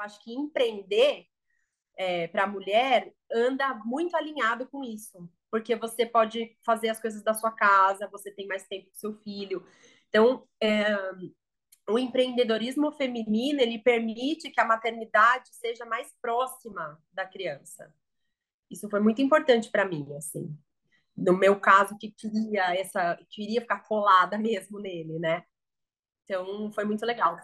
eu acho que empreender é, para a mulher anda muito alinhado com isso, porque você pode fazer as coisas da sua casa, você tem mais tempo com seu filho. Então, é, o empreendedorismo feminino ele permite que a maternidade seja mais próxima da criança. Isso foi muito importante para mim, assim. No meu caso, que queria essa, queria ficar colada mesmo nele, né? Então, foi muito legal.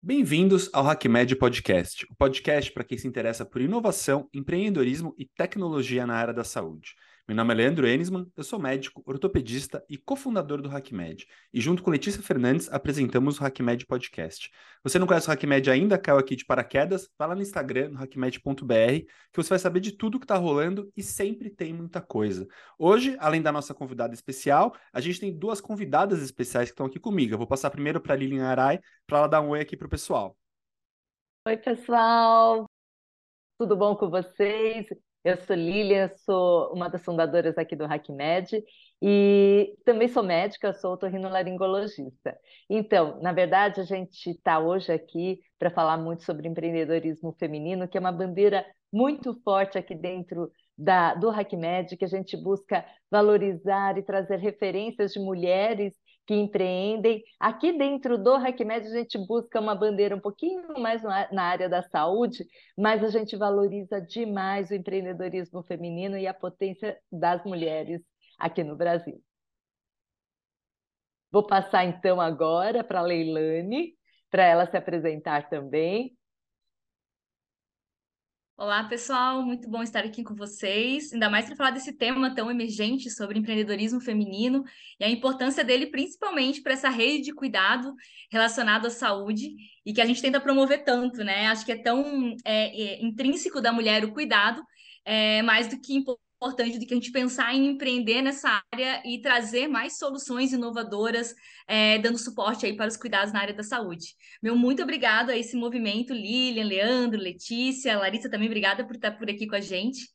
Bem-vindos ao HackMed Podcast, o podcast para quem se interessa por inovação, empreendedorismo e tecnologia na área da saúde. Meu nome é Leandro Enisman, eu sou médico, ortopedista e cofundador do HackMed. E junto com Letícia Fernandes apresentamos o HackMed Podcast. Você não conhece o HackMed ainda, caiu aqui de paraquedas? Vai lá no Instagram, no hackmed.br, que você vai saber de tudo que está rolando e sempre tem muita coisa. Hoje, além da nossa convidada especial, a gente tem duas convidadas especiais que estão aqui comigo. Eu vou passar primeiro para a Lilian Arai, para ela dar um oi aqui para o pessoal. Oi, pessoal! Tudo bom com vocês? Eu sou Lília, sou uma das fundadoras aqui do HackMed e também sou médica, sou otorrinolaringologista. Então, na verdade, a gente está hoje aqui para falar muito sobre empreendedorismo feminino, que é uma bandeira muito forte aqui dentro da, do HackMed, que a gente busca valorizar e trazer referências de mulheres que empreendem. Aqui dentro do HackMed a gente busca uma bandeira um pouquinho mais na área da saúde, mas a gente valoriza demais o empreendedorismo feminino e a potência das mulheres aqui no Brasil. Vou passar então agora para a Leilane, para ela se apresentar também. Olá, pessoal, muito bom estar aqui com vocês, ainda mais para falar desse tema tão emergente sobre empreendedorismo feminino e a importância dele principalmente para essa rede de cuidado relacionado à saúde e que a gente tenta promover tanto, né? Acho que é tão é, é, intrínseco da mulher o cuidado, é, mais do que importante importante do que a gente pensar em empreender nessa área e trazer mais soluções inovadoras, é, dando suporte aí para os cuidados na área da saúde. Meu muito obrigado a esse movimento, Lilian, Leandro, Letícia, Larissa também, obrigada por estar por aqui com a gente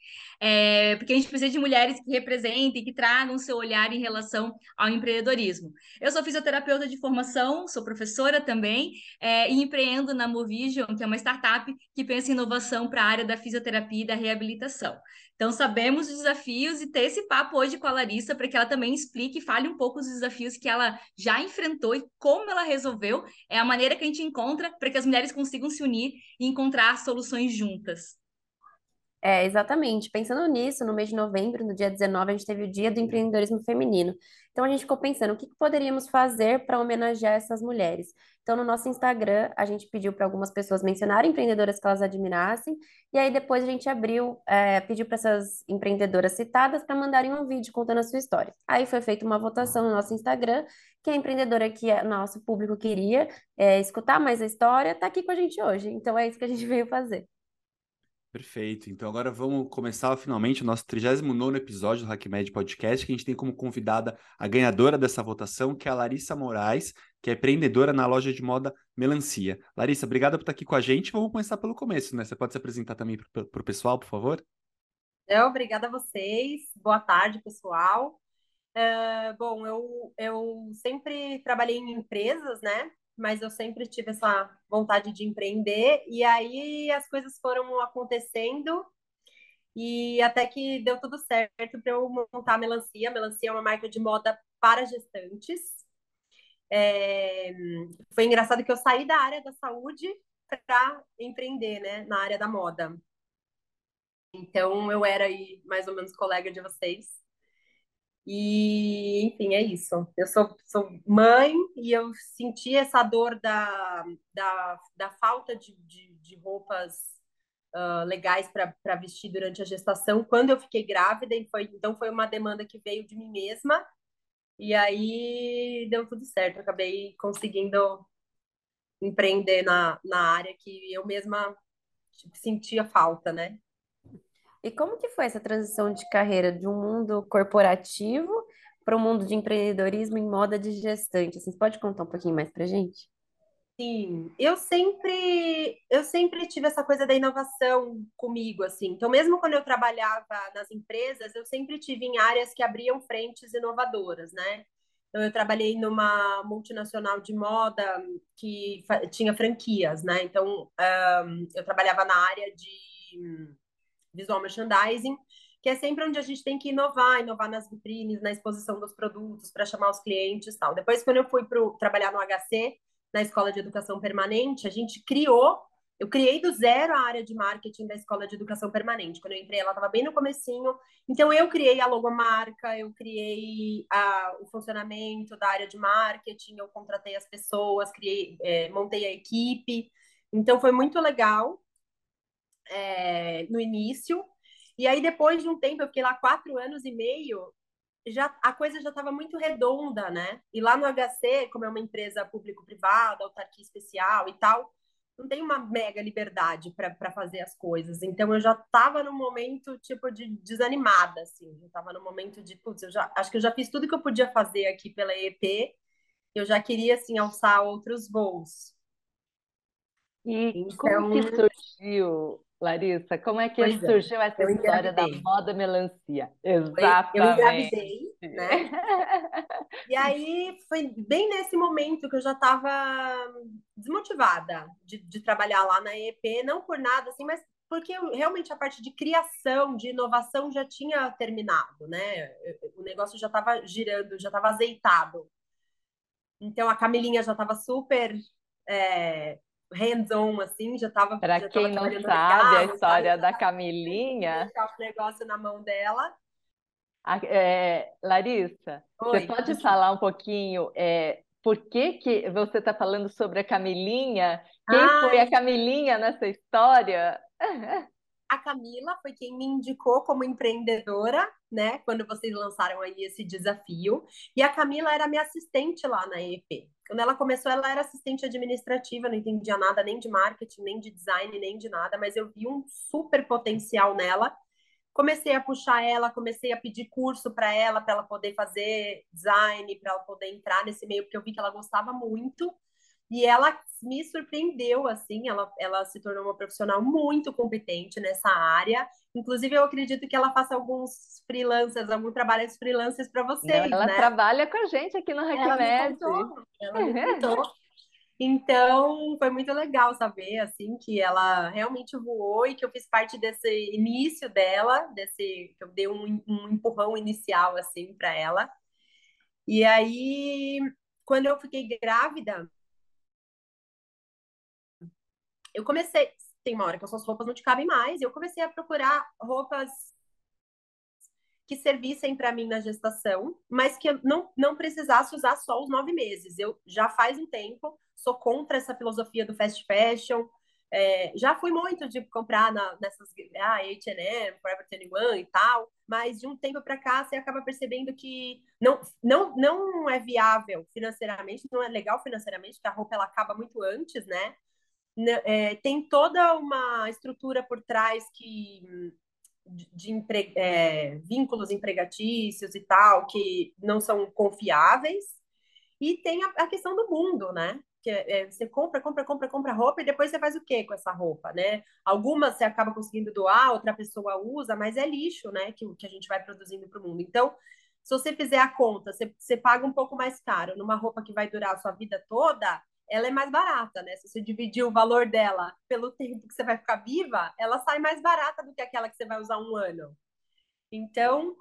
é, porque a gente precisa de mulheres que representem, que tragam seu olhar em relação ao empreendedorismo. Eu sou fisioterapeuta de formação, sou professora também, é, e empreendo na Movision, que é uma startup que pensa em inovação para a área da fisioterapia e da reabilitação. Então, sabemos os desafios e ter esse papo hoje com a Larissa para que ela também explique e fale um pouco dos desafios que ela já enfrentou e como ela resolveu. É a maneira que a gente encontra para que as mulheres consigam se unir e encontrar soluções juntas. É, exatamente. Pensando nisso, no mês de novembro, no dia 19, a gente teve o Dia do Empreendedorismo Feminino. Então, a gente ficou pensando o que, que poderíamos fazer para homenagear essas mulheres. Então, no nosso Instagram, a gente pediu para algumas pessoas mencionarem empreendedoras que elas admirassem, e aí depois a gente abriu, é, pediu para essas empreendedoras citadas para mandarem um vídeo contando a sua história. Aí foi feita uma votação no nosso Instagram, que a empreendedora que o nosso público queria é, escutar mais a história está aqui com a gente hoje. Então, é isso que a gente veio fazer. Perfeito. Então agora vamos começar finalmente o nosso 39 episódio do HackMed Podcast, que a gente tem como convidada a ganhadora dessa votação, que é a Larissa Moraes, que é empreendedora na loja de moda Melancia. Larissa, obrigada por estar aqui com a gente. Vamos começar pelo começo, né? Você pode se apresentar também para o pessoal, por favor? Eu, obrigada a vocês. Boa tarde, pessoal. Uh, bom, eu, eu sempre trabalhei em empresas, né? Mas eu sempre tive essa vontade de empreender, e aí as coisas foram acontecendo, e até que deu tudo certo para eu montar a Melancia. A Melancia é uma marca de moda para gestantes. É... Foi engraçado que eu saí da área da saúde para empreender, né, na área da moda. Então, eu era aí mais ou menos colega de vocês. E, enfim, é isso. Eu sou, sou mãe e eu senti essa dor da, da, da falta de, de, de roupas uh, legais para vestir durante a gestação quando eu fiquei grávida. E foi, então, foi uma demanda que veio de mim mesma. E aí deu tudo certo. Eu acabei conseguindo empreender na, na área que eu mesma sentia falta, né? E como que foi essa transição de carreira de um mundo corporativo para o mundo de empreendedorismo em moda de gestante? Você pode contar um pouquinho mais para gente? Sim, eu sempre eu sempre tive essa coisa da inovação comigo, assim. Então, mesmo quando eu trabalhava nas empresas, eu sempre tive em áreas que abriam frentes inovadoras, né? Então, eu trabalhei numa multinacional de moda que tinha franquias, né? Então, um, eu trabalhava na área de visual merchandising, que é sempre onde a gente tem que inovar, inovar nas vitrines, na exposição dos produtos, para chamar os clientes tal. Depois, quando eu fui para trabalhar no HC, na Escola de Educação Permanente, a gente criou eu criei do zero a área de marketing da Escola de Educação Permanente. Quando eu entrei, ela estava bem no comecinho. Então, eu criei a logomarca, eu criei a, o funcionamento da área de marketing, eu contratei as pessoas, criei, é, montei a equipe. Então, foi muito legal é, no início. E aí, depois de um tempo, eu fiquei lá quatro anos e meio, já a coisa já estava muito redonda, né? E lá no HC, como é uma empresa público-privada, autarquia especial e tal, não tem uma mega liberdade para fazer as coisas. Então eu já estava no momento tipo de desanimada, assim. Eu estava no momento de, putz, eu já acho que eu já fiz tudo que eu podia fazer aqui pela EP. Eu já queria assim alçar outros voos. E então... como que surgiu, Larissa? Como é que pois é, surgiu é. essa história da moda melancia? Exatamente. Eu engravidei, né? e aí foi bem nesse momento que eu já estava desmotivada de, de, trabalhar lá na EP, não por nada, assim, mas porque eu, realmente a parte de criação, de inovação já tinha terminado, né? O negócio já estava girando, já estava azeitado. Então a Camilinha já estava super é, hands-on, assim, já estava. Para quem não sabe carro, a história sabe? da Camilinha. o negócio na mão dela. É, Larissa, Oi, você pode falar um pouquinho é, por que, que você está falando sobre a Camilinha? Quem ah, foi a Camilinha nessa história? A Camila foi quem me indicou como empreendedora, né? Quando vocês lançaram aí esse desafio. E a Camila era minha assistente lá na EP. Quando ela começou, ela era assistente administrativa, não entendia nada nem de marketing, nem de design, nem de nada, mas eu vi um super potencial nela comecei a puxar ela, comecei a pedir curso para ela, para ela poder fazer design, para ela poder entrar nesse meio, porque eu vi que ela gostava muito. E ela me surpreendeu, assim, ela, ela se tornou uma profissional muito competente nessa área. Inclusive, eu acredito que ela faça alguns freelancers, alguns trabalhos freelancers para vocês, Ela né? trabalha com a gente aqui no HackMed. Ela me contou. Então, foi muito legal saber, assim, que ela realmente voou e que eu fiz parte desse início dela, desse, que eu dei um, um empurrão inicial, assim, para ela. E aí, quando eu fiquei grávida, eu comecei, tem uma hora que as suas roupas não te cabem mais, e eu comecei a procurar roupas que servissem para mim na gestação, mas que eu não, não precisasse usar só os nove meses. Eu já faz um tempo sou contra essa filosofia do fast fashion. É, já fui muito de comprar na, nessas ah, H&M, Forever 21 e tal, mas de um tempo para cá você acaba percebendo que não, não, não é viável financeiramente, não é legal financeiramente, porque a roupa ela acaba muito antes, né? É, tem toda uma estrutura por trás que de, de empre, é, vínculos empregatícios e tal que não são confiáveis e tem a, a questão do mundo, né? que é, é, você compra, compra, compra, compra roupa e depois você faz o que com essa roupa, né? Algumas você acaba conseguindo doar, outra pessoa usa, mas é lixo, né? Que, que a gente vai produzindo para o mundo. Então, se você fizer a conta, você, você paga um pouco mais caro numa roupa que vai durar a sua vida toda, ela é mais barata, né? Se você dividir o valor dela pelo tempo que você vai ficar viva, ela sai mais barata do que aquela que você vai usar um ano. Então,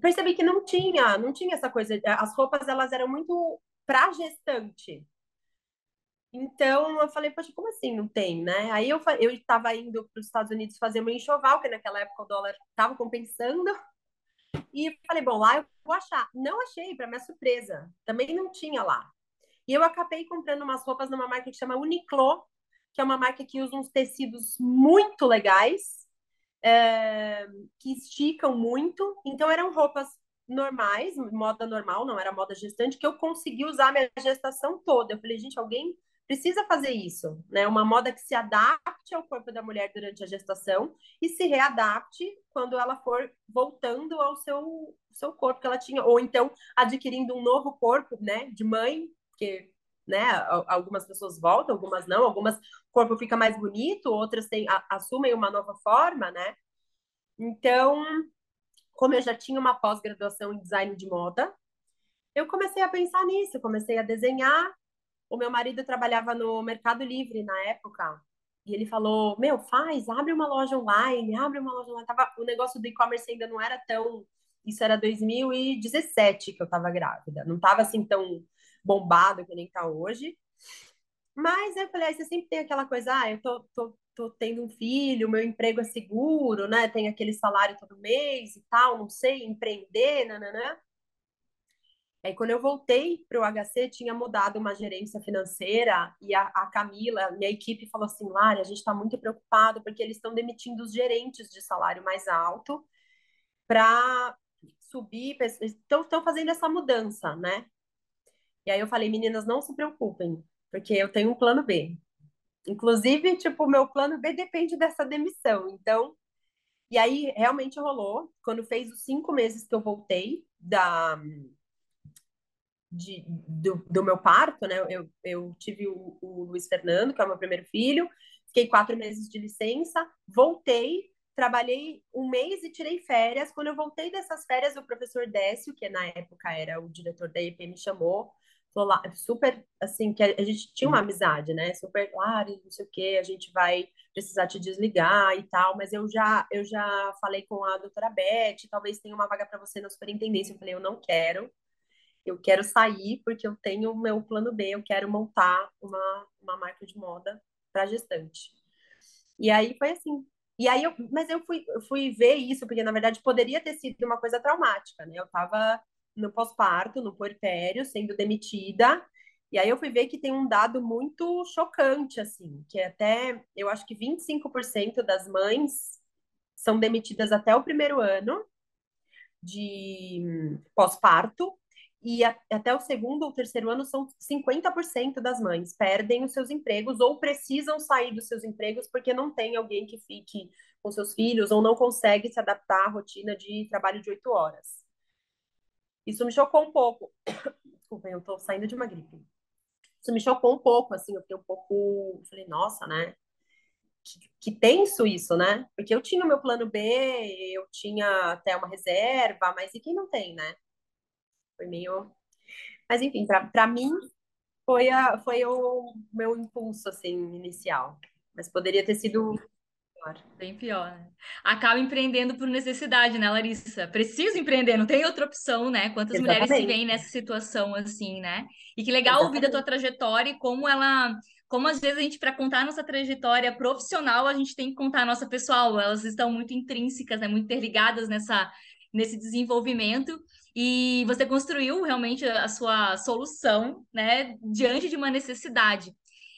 percebi que não tinha, não tinha essa coisa. As roupas elas eram muito para gestante. Então eu falei, poxa, como assim não tem, né? Aí eu eu estava indo para os Estados Unidos fazer uma enxoval, que naquela época o dólar estava compensando. E falei, bom, lá eu vou achar. Não achei, para minha surpresa. Também não tinha lá. E eu acabei comprando umas roupas numa marca que chama Uniqlo, que é uma marca que usa uns tecidos muito legais, é, que esticam muito. Então eram roupas normais, moda normal, não era moda gestante, que eu consegui usar minha gestação toda. Eu falei, gente, alguém precisa fazer isso, né? Uma moda que se adapte ao corpo da mulher durante a gestação e se readapte quando ela for voltando ao seu, seu corpo que ela tinha, ou então adquirindo um novo corpo, né, de mãe, porque né, algumas pessoas voltam, algumas não, algumas o corpo fica mais bonito, outras têm, assumem uma nova forma, né? Então, como eu já tinha uma pós-graduação em design de moda, eu comecei a pensar nisso, comecei a desenhar. O meu marido trabalhava no Mercado Livre na época, e ele falou: Meu, faz, abre uma loja online, abre uma loja online. Tava, o negócio do e-commerce ainda não era tão. Isso era 2017 que eu estava grávida, não estava assim tão bombado que nem tá hoje. Mas eu falei, aí você sempre tem aquela coisa, ah, eu tô, tô, tô tendo um filho, meu emprego é seguro, né? Tem aquele salário todo mês e tal, não sei, empreender, nananã. Aí, quando eu voltei para o HC, tinha mudado uma gerência financeira e a, a Camila, minha equipe, falou assim: Lari, a gente está muito preocupado porque eles estão demitindo os gerentes de salário mais alto para subir, estão fazendo essa mudança, né? E aí eu falei: meninas, não se preocupem, porque eu tenho um plano B. Inclusive, tipo, o meu plano B depende dessa demissão. Então, e aí realmente rolou. Quando fez os cinco meses que eu voltei da de, do, do, meu parto, né? Eu, eu tive o, o, Luiz Fernando, que é o meu primeiro filho, fiquei quatro meses de licença, voltei, trabalhei um mês e tirei férias. Quando eu voltei dessas férias, o professor Décio, que na época era o diretor da EP, me chamou, super, assim, que a, gente tinha uma amizade, né? Super, claro, não sei o quê, a gente vai precisar te desligar e tal, mas eu já, eu já falei com a doutora Beth, talvez tenha uma vaga para você na superintendência. Eu falei, eu não quero eu quero sair porque eu tenho o meu plano B, eu quero montar uma, uma marca de moda para gestante. E aí foi assim. E aí eu, mas eu fui, eu fui ver isso, porque na verdade poderia ter sido uma coisa traumática, né? Eu estava no pós-parto, no puerpério, sendo demitida. E aí eu fui ver que tem um dado muito chocante, assim, que até, eu acho que 25% das mães são demitidas até o primeiro ano de pós-parto e a, até o segundo ou terceiro ano são 50% das mães perdem os seus empregos ou precisam sair dos seus empregos porque não tem alguém que fique com seus filhos ou não consegue se adaptar à rotina de trabalho de oito horas. Isso me chocou um pouco. Desculpa, eu tô saindo de uma gripe. Isso me chocou um pouco, assim, eu fiquei um pouco. Falei, nossa, né? Que, que tenso isso, né? Porque eu tinha o meu plano B, eu tinha até uma reserva, mas e quem não tem, né? Foi meio. Mas, enfim, para mim, foi, a, foi o meu impulso, assim, inicial. Mas poderia ter sido pior. Bem pior, né? Acaba empreendendo por necessidade, né, Larissa? Preciso empreender, não tem outra opção, né? Quantas Exatamente. mulheres se veem nessa situação, assim, né? E que legal Exatamente. ouvir da tua trajetória e como ela como às vezes a gente, para contar a nossa trajetória profissional, a gente tem que contar a nossa pessoal. Elas estão muito intrínsecas, né? muito interligadas nessa, nesse desenvolvimento e você construiu realmente a sua solução, né, diante de uma necessidade.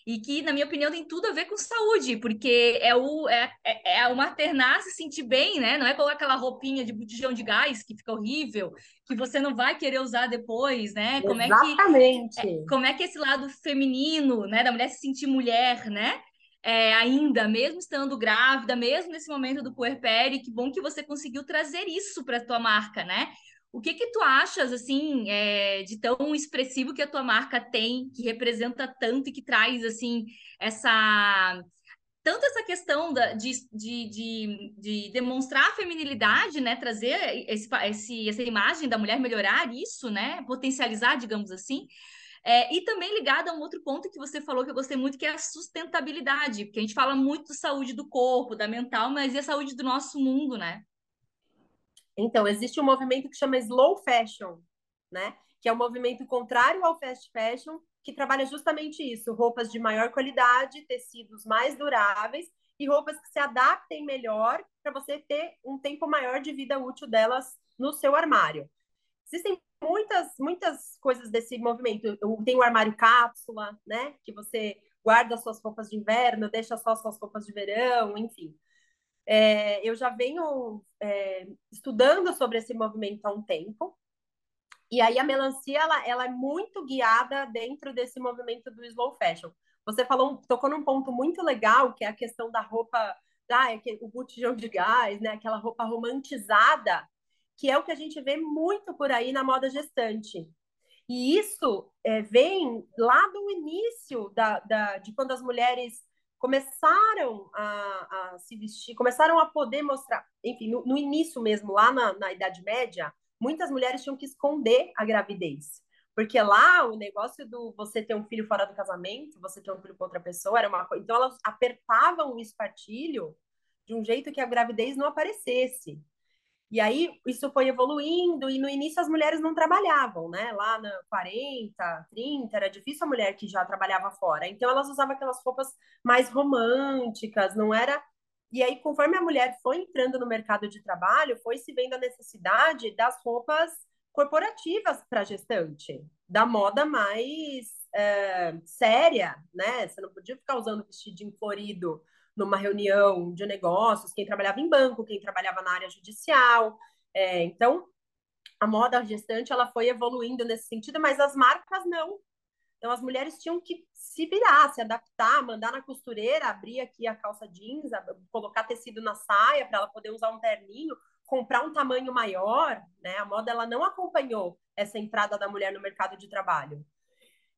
E que, na minha opinião, tem tudo a ver com saúde, porque é o, é, é, é o maternar se sentir bem, né? Não é colocar aquela roupinha de botijão de gás que fica horrível, que você não vai querer usar depois, né? Como Exatamente. É que, é, como é que esse lado feminino, né, da mulher se sentir mulher, né? É, ainda, mesmo estando grávida, mesmo nesse momento do puerpério, que bom que você conseguiu trazer isso para a tua marca, né? O que que tu achas, assim, é, de tão expressivo que a tua marca tem, que representa tanto e que traz, assim, essa... Tanto essa questão da, de, de, de, de demonstrar a feminilidade, né? Trazer esse, esse, essa imagem da mulher, melhorar isso, né? Potencializar, digamos assim. É, e também ligado a um outro ponto que você falou que eu gostei muito, que é a sustentabilidade, porque a gente fala muito de saúde do corpo, da mental, mas e a saúde do nosso mundo, né? Então, existe um movimento que chama slow fashion, né? Que é um movimento contrário ao fast fashion, que trabalha justamente isso: roupas de maior qualidade, tecidos mais duráveis e roupas que se adaptem melhor para você ter um tempo maior de vida útil delas no seu armário. Existem muitas, muitas coisas desse movimento. Tem o armário cápsula, né? Que você guarda suas roupas de inverno, deixa só suas roupas de verão, enfim. É, eu já venho é, estudando sobre esse movimento há um tempo. E aí a melancia ela, ela é muito guiada dentro desse movimento do slow fashion. Você falou, tocou num ponto muito legal, que é a questão da roupa, ah, é o botijão de gás, né? Aquela roupa romantizada, que é o que a gente vê muito por aí na moda gestante. E isso é, vem lá do início da, da, de quando as mulheres começaram a, a, se vestir, começaram a poder mostrar, enfim, no, no início mesmo, lá na, na, Idade Média, muitas mulheres tinham que esconder a gravidez, Porque lá o negócio do você ter um filho fora do casamento, você ter um filho com outra pessoa, era uma coisa. Então elas apertavam o espartilho de um jeito que a gravidez não aparecesse. E aí isso foi evoluindo, e no início as mulheres não trabalhavam, né? Lá na 40, 30, era difícil a mulher que já trabalhava fora. Então elas usavam aquelas roupas mais românticas, não era. E aí, conforme a mulher foi entrando no mercado de trabalho, foi se vendo a necessidade das roupas corporativas para gestante, da moda mais é, séria, né? Você não podia ficar usando vestidinho florido numa reunião de negócios, quem trabalhava em banco, quem trabalhava na área judicial. É, então, a moda gestante ela foi evoluindo nesse sentido, mas as marcas não. Então, as mulheres tinham que se virar, se adaptar, mandar na costureira, abrir aqui a calça jeans, colocar tecido na saia para ela poder usar um terninho, comprar um tamanho maior, né? A moda ela não acompanhou essa entrada da mulher no mercado de trabalho.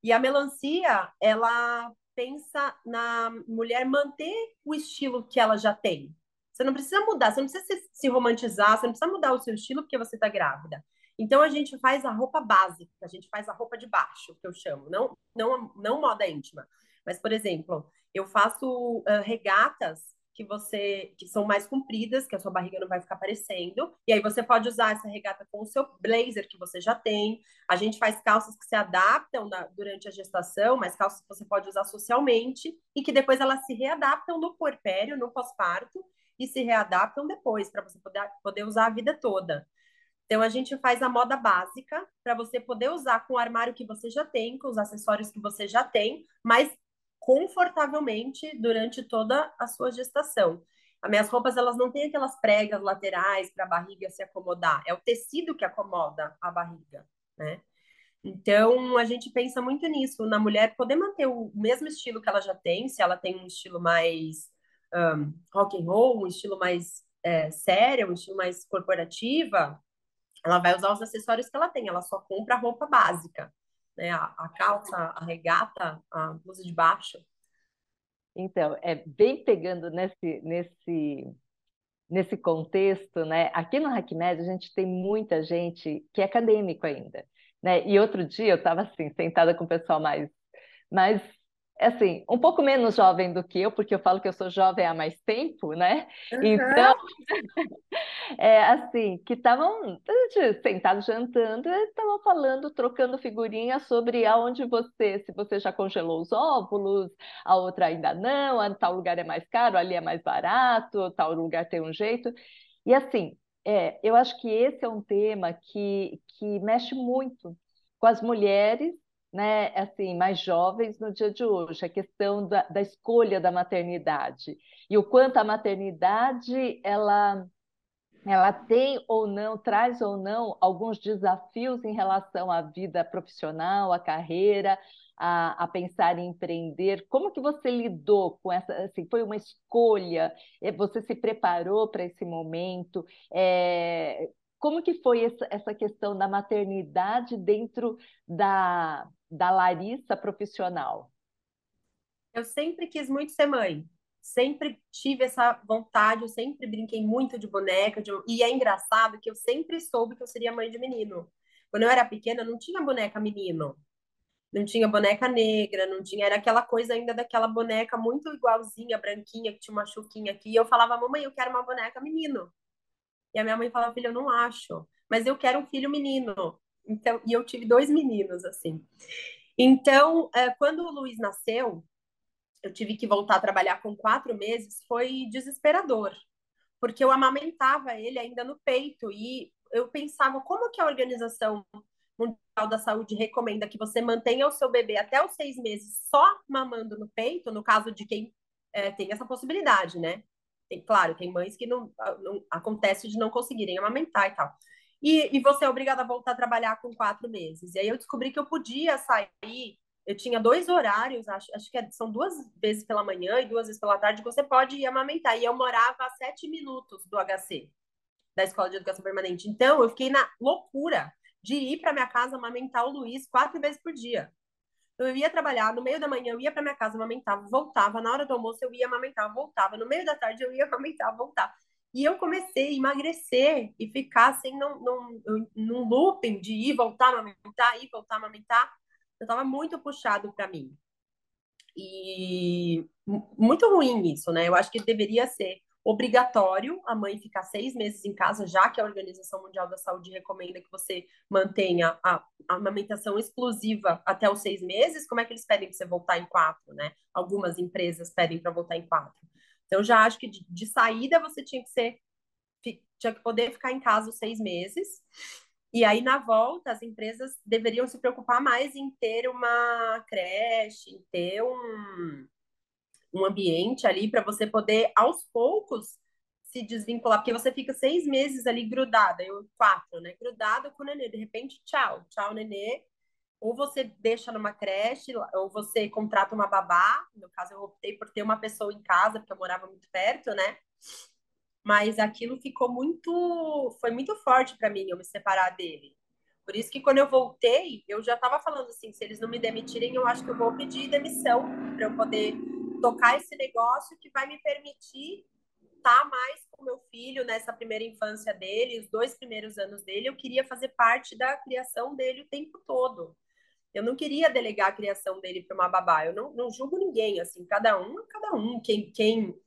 E a melancia, ela pensa na mulher manter o estilo que ela já tem. Você não precisa mudar, você não precisa se, se romantizar, você não precisa mudar o seu estilo porque você está grávida. Então a gente faz a roupa básica, a gente faz a roupa de baixo, que eu chamo, não não não moda íntima. Mas por exemplo, eu faço uh, regatas que você que são mais compridas, que a sua barriga não vai ficar aparecendo. E aí você pode usar essa regata com o seu blazer que você já tem. A gente faz calças que se adaptam na, durante a gestação, mas calças que você pode usar socialmente e que depois elas se readaptam no puerpério, no pós-parto e se readaptam depois para você poder, poder usar a vida toda. Então a gente faz a moda básica para você poder usar com o armário que você já tem, com os acessórios que você já tem, mas confortavelmente durante toda a sua gestação. As minhas roupas elas não têm aquelas pregas laterais para a barriga se acomodar, é o tecido que acomoda a barriga, né? Então a gente pensa muito nisso, na mulher poder manter o mesmo estilo que ela já tem, se ela tem um estilo mais um, rock and roll, um estilo mais é, sério, um estilo mais corporativa, ela vai usar os acessórios que ela tem, ela só compra roupa básica né? A, a calça, a regata, a blusa de baixo. Então, é bem pegando nesse, nesse, nesse contexto, né? Aqui no HackMed a gente tem muita gente que é acadêmico ainda, né? E outro dia eu estava assim, sentada com o pessoal mais, mais assim, um pouco menos jovem do que eu, porque eu falo que eu sou jovem há mais tempo, né? Uhum. Então, é assim, que estavam sentados jantando, estavam falando, trocando figurinhas sobre aonde você, se você já congelou os óvulos, a outra ainda não, a tal lugar é mais caro, ali é mais barato, tal lugar tem um jeito. E assim, é, eu acho que esse é um tema que, que mexe muito com as mulheres né, assim, mais jovens no dia de hoje, a questão da, da escolha da maternidade e o quanto a maternidade ela ela tem ou não, traz ou não alguns desafios em relação à vida profissional, à carreira, a, a, pensar em empreender. Como que você lidou com essa? Assim, foi uma escolha? É, você se preparou para esse momento? É, como que foi essa, essa questão da maternidade dentro da, da Larissa profissional? Eu sempre quis muito ser mãe. Sempre tive essa vontade, eu sempre brinquei muito de boneca. De... E é engraçado que eu sempre soube que eu seria mãe de menino. Quando eu era pequena, não tinha boneca menino. Não tinha boneca negra, não tinha. Era aquela coisa ainda daquela boneca muito igualzinha, branquinha, que tinha uma chuquinha aqui. E eu falava, mamãe, eu quero uma boneca menino. E a minha mãe falava, filha, eu não acho, mas eu quero um filho menino. Então, e eu tive dois meninos, assim. Então, é, quando o Luiz nasceu, eu tive que voltar a trabalhar com quatro meses, foi desesperador, porque eu amamentava ele ainda no peito e eu pensava como que a Organização Mundial da Saúde recomenda que você mantenha o seu bebê até os seis meses só mamando no peito, no caso de quem é, tem essa possibilidade, né? Tem, claro, tem mães que não, não acontece de não conseguirem amamentar e tal. E, e você é obrigada a voltar a trabalhar com quatro meses. E aí eu descobri que eu podia sair. Eu tinha dois horários, acho, acho que é, são duas vezes pela manhã e duas vezes pela tarde, que você pode ir amamentar. E eu morava a sete minutos do HC, da Escola de Educação Permanente. Então, eu fiquei na loucura de ir para minha casa amamentar o Luiz quatro vezes por dia. Então, eu ia trabalhar, no meio da manhã eu ia para minha casa, amamentava, voltava, na hora do almoço eu ia amamentar, voltava, no meio da tarde eu ia amamentar, voltar. E eu comecei a emagrecer e ficar assim num, num, num looping de ir, voltar, amamentar, ir, voltar, amamentar. Eu estava muito puxado para mim. E muito ruim isso, né? Eu acho que deveria ser obrigatório a mãe ficar seis meses em casa, já que a Organização Mundial da Saúde recomenda que você mantenha a, a amamentação exclusiva até os seis meses. Como é que eles pedem para você voltar em quatro, né? Algumas empresas pedem para voltar em quatro. Então, já acho que de, de saída você tinha que ser, tinha que poder ficar em casa os seis meses. E aí, na volta, as empresas deveriam se preocupar mais em ter uma creche, em ter um, um ambiente ali para você poder, aos poucos, se desvincular, porque você fica seis meses ali grudada, eu quatro, né? Grudada com o nenê. De repente, tchau, tchau, nenê ou você deixa numa creche, ou você contrata uma babá. No caso, eu optei por ter uma pessoa em casa, porque eu morava muito perto, né? Mas aquilo ficou muito. Foi muito forte para mim eu me separar dele. Por isso que quando eu voltei, eu já estava falando assim: se eles não me demitirem, eu acho que eu vou pedir demissão para eu poder tocar esse negócio que vai me permitir estar tá mais com meu filho nessa primeira infância dele, os dois primeiros anos dele. Eu queria fazer parte da criação dele o tempo todo. Eu não queria delegar a criação dele para uma babá. Eu não, não julgo ninguém, assim, cada um, cada um. Quem, quem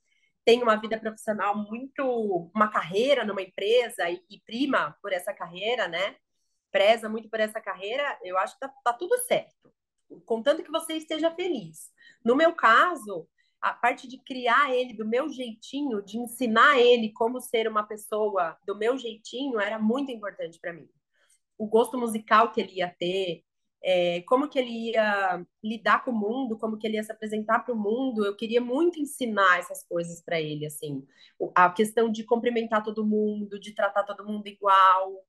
tem uma vida profissional muito, uma carreira numa empresa e, e prima por essa carreira, né? Preza muito por essa carreira, eu acho que tá, tá tudo certo. Contanto que você esteja feliz. No meu caso, a parte de criar ele do meu jeitinho, de ensinar ele como ser uma pessoa do meu jeitinho, era muito importante para mim. O gosto musical que ele ia ter, é, como que ele ia lidar com o mundo, como que ele ia se apresentar para o mundo. Eu queria muito ensinar essas coisas para ele, assim, a questão de cumprimentar todo mundo, de tratar todo mundo igual,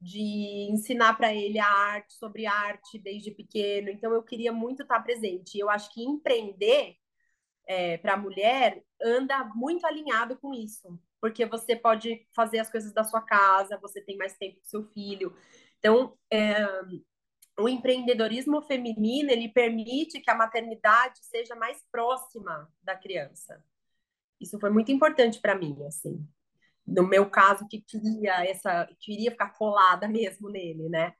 de ensinar para ele a arte, sobre arte desde pequeno. Então eu queria muito estar presente. Eu acho que empreender é, para a mulher anda muito alinhado com isso, porque você pode fazer as coisas da sua casa, você tem mais tempo com seu filho. Então, é, o empreendedorismo feminino ele permite que a maternidade seja mais próxima da criança. Isso foi muito importante para mim, assim. No meu caso, que queria essa, queria ficar colada mesmo nele, né?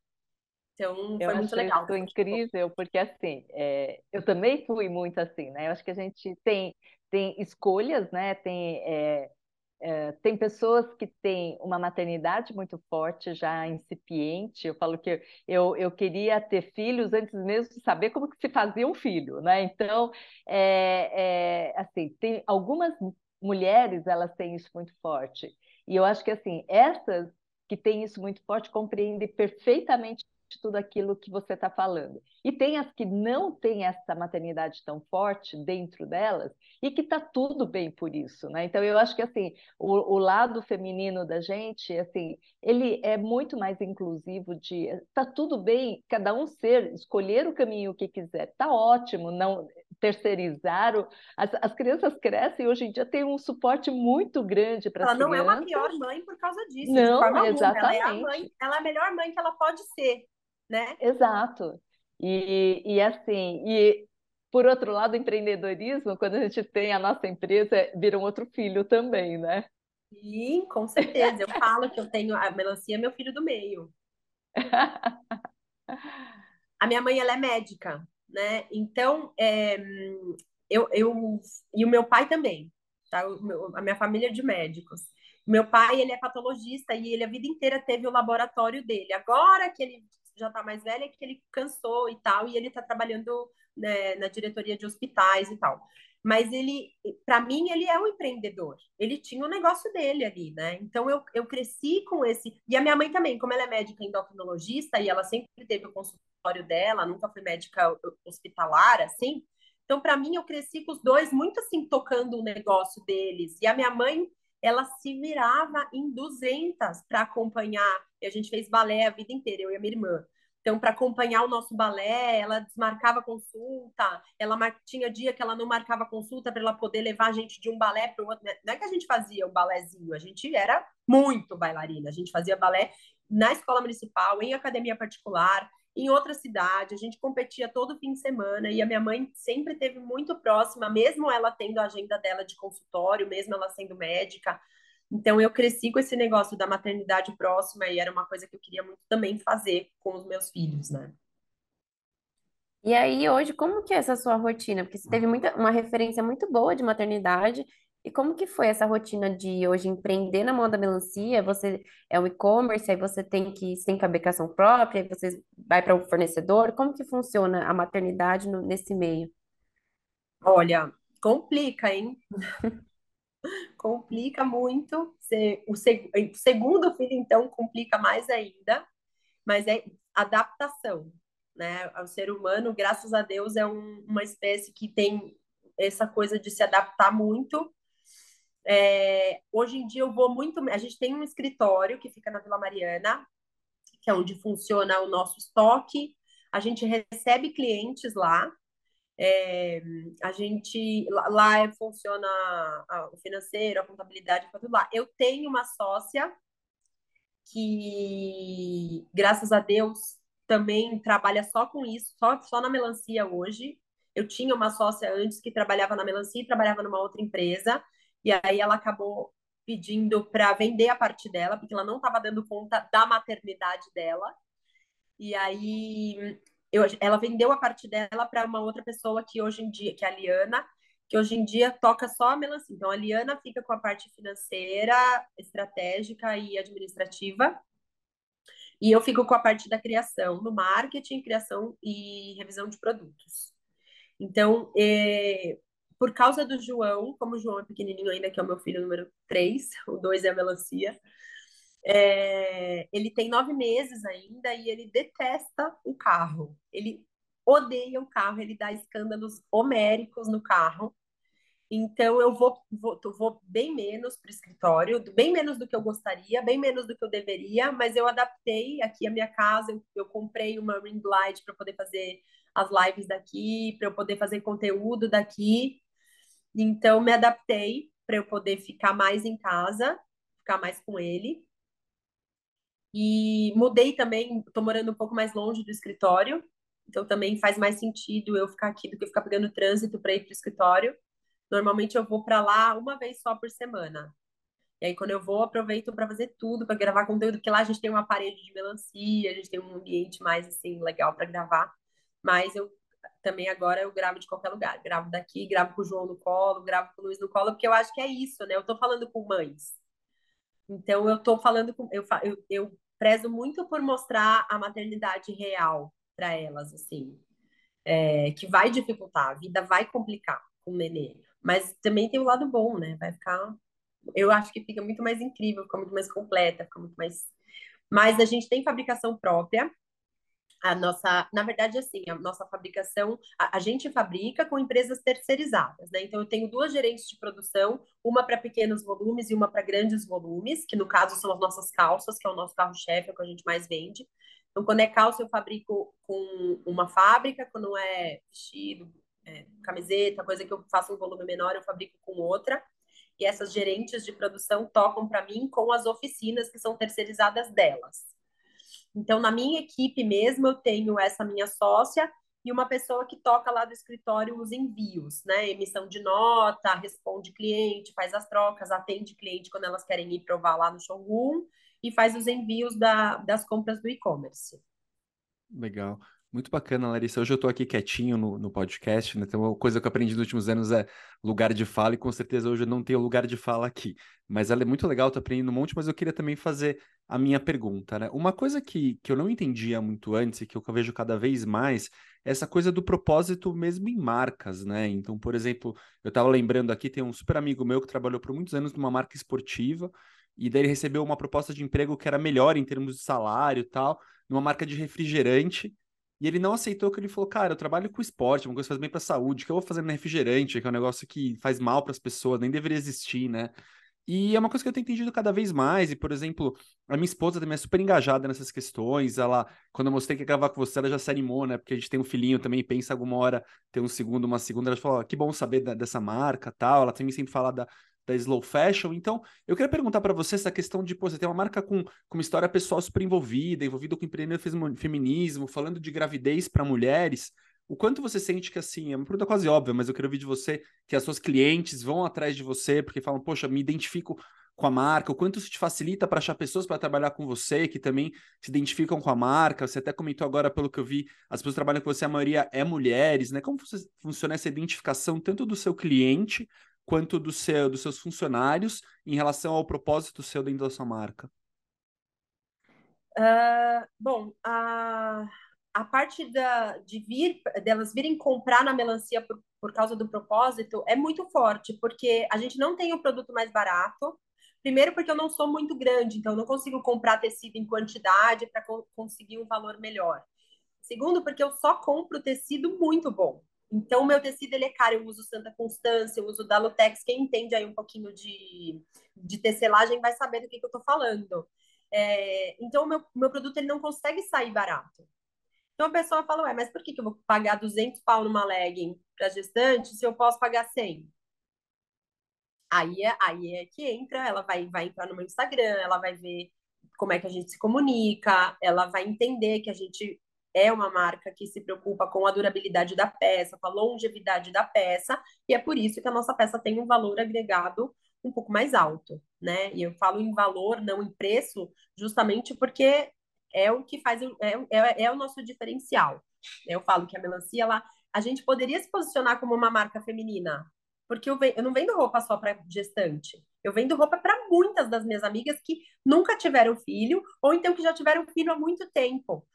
Então, foi eu muito legal. Isso incrível, porque assim, é, eu também fui muito assim, né? Eu acho que a gente tem, tem escolhas, né? Tem é, é, tem pessoas que têm uma maternidade muito forte, já incipiente. Eu falo que eu, eu queria ter filhos antes mesmo de saber como que se fazia um filho, né? Então, é, é, assim, tem algumas mulheres elas têm isso muito forte. E eu acho que assim, essas que têm isso muito forte compreendem perfeitamente tudo aquilo que você está falando. E tem as que não têm essa maternidade tão forte dentro delas e que está tudo bem por isso, né? Então eu acho que assim o, o, lado feminino da gente, assim, ele é muito mais inclusivo de está tudo bem cada um ser escolher o caminho que quiser, tá ótimo, não terceirizar o, as, as crianças crescem hoje em dia tem um suporte muito grande para ela não é uma pior mãe por causa disso não exatamente ela é, mãe, ela é a melhor mãe que ela pode ser né? Exato. E, e assim, e por outro lado, o empreendedorismo, quando a gente tem a nossa empresa, vira um outro filho também, né? Sim, com certeza. Eu falo que eu tenho a melancia é meu filho do meio. a minha mãe ela é médica, né? Então, é, eu, eu e o meu pai também, tá? Meu, a minha família é de médicos. Meu pai, ele é patologista e ele a vida inteira teve o laboratório dele. Agora que ele já está mais velha, que ele cansou e tal, e ele está trabalhando né, na diretoria de hospitais e tal. Mas ele, para mim, ele é um empreendedor. Ele tinha o um negócio dele ali, né? Então eu, eu cresci com esse. E a minha mãe também, como ela é médica endocrinologista e ela sempre teve o consultório dela, nunca foi médica hospitalar, assim. Então, para mim, eu cresci com os dois muito assim, tocando o negócio deles. E a minha mãe ela se virava em 200 para acompanhar. E a gente fez balé a vida inteira, eu e a minha irmã. Então, para acompanhar o nosso balé, ela desmarcava consulta, ela tinha dia que ela não marcava consulta para ela poder levar a gente de um balé para o outro. Né? Não é que a gente fazia o balézinho, a gente era muito bailarina. A gente fazia balé na escola municipal, em academia particular, em outra cidade, a gente competia todo fim de semana e a minha mãe sempre teve muito próxima, mesmo ela tendo a agenda dela de consultório, mesmo ela sendo médica, Então eu cresci com esse negócio da maternidade próxima e era uma coisa que eu queria muito também fazer com os meus filhos, né? E aí, hoje, como que é essa sua rotina? Porque você teve muita, uma referência muito boa de maternidade. E como que foi essa rotina de hoje empreender na mão da melancia? Você é um e-commerce, aí você tem que tem fabricação própria, aí você vai para um fornecedor. Como que funciona a maternidade no- nesse meio? Olha, complica, hein? Complica muito. O segundo filho, então, complica mais ainda, mas é adaptação, né? O ser humano, graças a Deus, é um- uma espécie que tem essa coisa de se adaptar muito. É, hoje em dia eu vou muito. A gente tem um escritório que fica na Vila Mariana, que é onde funciona o nosso estoque. A gente recebe clientes lá. É, a gente lá, lá funciona o financeiro, a contabilidade, tudo lá. Eu tenho uma sócia que, graças a Deus, também trabalha só com isso, só, só na melancia hoje. Eu tinha uma sócia antes que trabalhava na melancia e trabalhava numa outra empresa, e aí ela acabou pedindo para vender a parte dela, porque ela não estava dando conta da maternidade dela. E aí eu, ela vendeu a parte dela para uma outra pessoa que hoje em dia, que é a Liana, que hoje em dia toca só a melancia. Então a Liana fica com a parte financeira, estratégica e administrativa. E eu fico com a parte da criação, no marketing, criação e revisão de produtos. Então, é, por causa do João, como o João é pequenininho ainda, que é o meu filho número 3, o 2 é a melancia, é, ele tem nove meses ainda e ele detesta o carro. Ele odeia o carro, ele dá escândalos homéricos no carro. Então eu vou, vou, vou bem menos para o escritório, bem menos do que eu gostaria, bem menos do que eu deveria, mas eu adaptei aqui a minha casa, eu, eu comprei uma ring light para poder fazer as lives daqui, para eu poder fazer conteúdo daqui. Então me adaptei para eu poder ficar mais em casa, ficar mais com ele. E mudei também, estou morando um pouco mais longe do escritório, então também faz mais sentido eu ficar aqui do que ficar pegando trânsito para ir para o escritório. Normalmente eu vou para lá uma vez só por semana. E aí, quando eu vou, aproveito para fazer tudo, para gravar conteúdo, porque lá a gente tem uma parede de melancia, a gente tem um ambiente mais assim legal para gravar. Mas eu também agora eu gravo de qualquer lugar. Gravo daqui, gravo com o João no colo, gravo com o Luiz no colo, porque eu acho que é isso, né? Eu tô falando com mães. Então eu tô falando com eu, eu, eu prezo muito por mostrar a maternidade real para elas, assim. É, que vai dificultar, a vida vai complicar com o nenê. Mas também tem o lado bom, né? Vai ficar. Eu acho que fica muito mais incrível, fica muito mais completa, fica muito mais. Mas a gente tem fabricação própria. A nossa, na verdade, assim, a nossa fabricação, a, a gente fabrica com empresas terceirizadas, né? Então, eu tenho duas gerentes de produção, uma para pequenos volumes e uma para grandes volumes, que no caso são as nossas calças, que é o nosso carro-chefe, é o que a gente mais vende. Então, quando é calça, eu fabrico com uma fábrica, quando é vestido, é, camiseta, coisa que eu faço um volume menor, eu fabrico com outra. E essas gerentes de produção tocam para mim com as oficinas que são terceirizadas delas. Então, na minha equipe mesmo, eu tenho essa minha sócia e uma pessoa que toca lá do escritório os envios, né? Emissão de nota, responde cliente, faz as trocas, atende cliente quando elas querem ir provar lá no showroom e faz os envios da, das compras do e-commerce. Legal. Muito bacana, Larissa. Hoje eu estou aqui quietinho no, no podcast, né? Então, uma coisa que eu aprendi nos últimos anos é lugar de fala, e com certeza hoje eu não tenho lugar de fala aqui. Mas ela é muito legal, tô aprendendo um monte, mas eu queria também fazer a minha pergunta, né? Uma coisa que, que eu não entendia muito antes e que eu vejo cada vez mais é essa coisa do propósito mesmo em marcas, né? Então, por exemplo, eu estava lembrando aqui, tem um super amigo meu que trabalhou por muitos anos numa marca esportiva, e daí ele recebeu uma proposta de emprego que era melhor em termos de salário e tal, numa marca de refrigerante. E ele não aceitou que ele falou, cara, eu trabalho com esporte, uma coisa que faz bem para a saúde, que eu vou fazer no refrigerante, que é um negócio que faz mal para as pessoas, nem deveria existir, né? E é uma coisa que eu tenho entendido cada vez mais, e, por exemplo, a minha esposa também é super engajada nessas questões, ela, quando eu mostrei que ia gravar com você, ela já se animou, né, porque a gente tem um filhinho também, pensa alguma hora ter um segundo, uma segunda, ela falou, que bom saber da, dessa marca, tal, ela também sempre fala da, da slow fashion. Então, eu queria perguntar para você essa questão de, pô, você tem uma marca com, com uma história pessoal super envolvida, envolvida com empreendedorismo feminismo, falando de gravidez para mulheres. O quanto você sente que, assim, é uma pergunta quase óbvia, mas eu quero ouvir de você que as suas clientes vão atrás de você porque falam, poxa, me identifico com a marca, o quanto isso te facilita para achar pessoas para trabalhar com você, que também se identificam com a marca. Você até comentou agora, pelo que eu vi, as pessoas que trabalham com você, a maioria é mulheres, né? Como funciona essa identificação tanto do seu cliente quanto do seu, dos seus funcionários em relação ao propósito seu dentro da sua marca? Uh, bom, a, a parte da, de vir, delas virem comprar na melancia por, por causa do propósito é muito forte, porque a gente não tem o produto mais barato, Primeiro, porque eu não sou muito grande, então não consigo comprar tecido em quantidade para co conseguir um valor melhor. Segundo, porque eu só compro tecido muito bom. Então, o meu tecido ele é caro. Eu uso Santa Constância, eu uso Dalutex. Quem entende aí um pouquinho de, de tecelagem vai saber do que, que eu estou falando. É, então, o meu, meu produto ele não consegue sair barato. Então, a pessoa fala, ué, mas por que, que eu vou pagar 200 pau numa legging para gestante se eu posso pagar 100? Aí é, aí é que entra, ela vai, vai entrar no meu Instagram, ela vai ver como é que a gente se comunica, ela vai entender que a gente é uma marca que se preocupa com a durabilidade da peça, com a longevidade da peça, e é por isso que a nossa peça tem um valor agregado um pouco mais alto, né? E eu falo em valor, não em preço, justamente porque é o que faz, é, é, é o nosso diferencial. Eu falo que a melancia, ela, a gente poderia se posicionar como uma marca feminina, porque eu, eu não vendo roupa só para gestante. Eu vendo roupa para muitas das minhas amigas que nunca tiveram filho, ou então que já tiveram filho há muito tempo.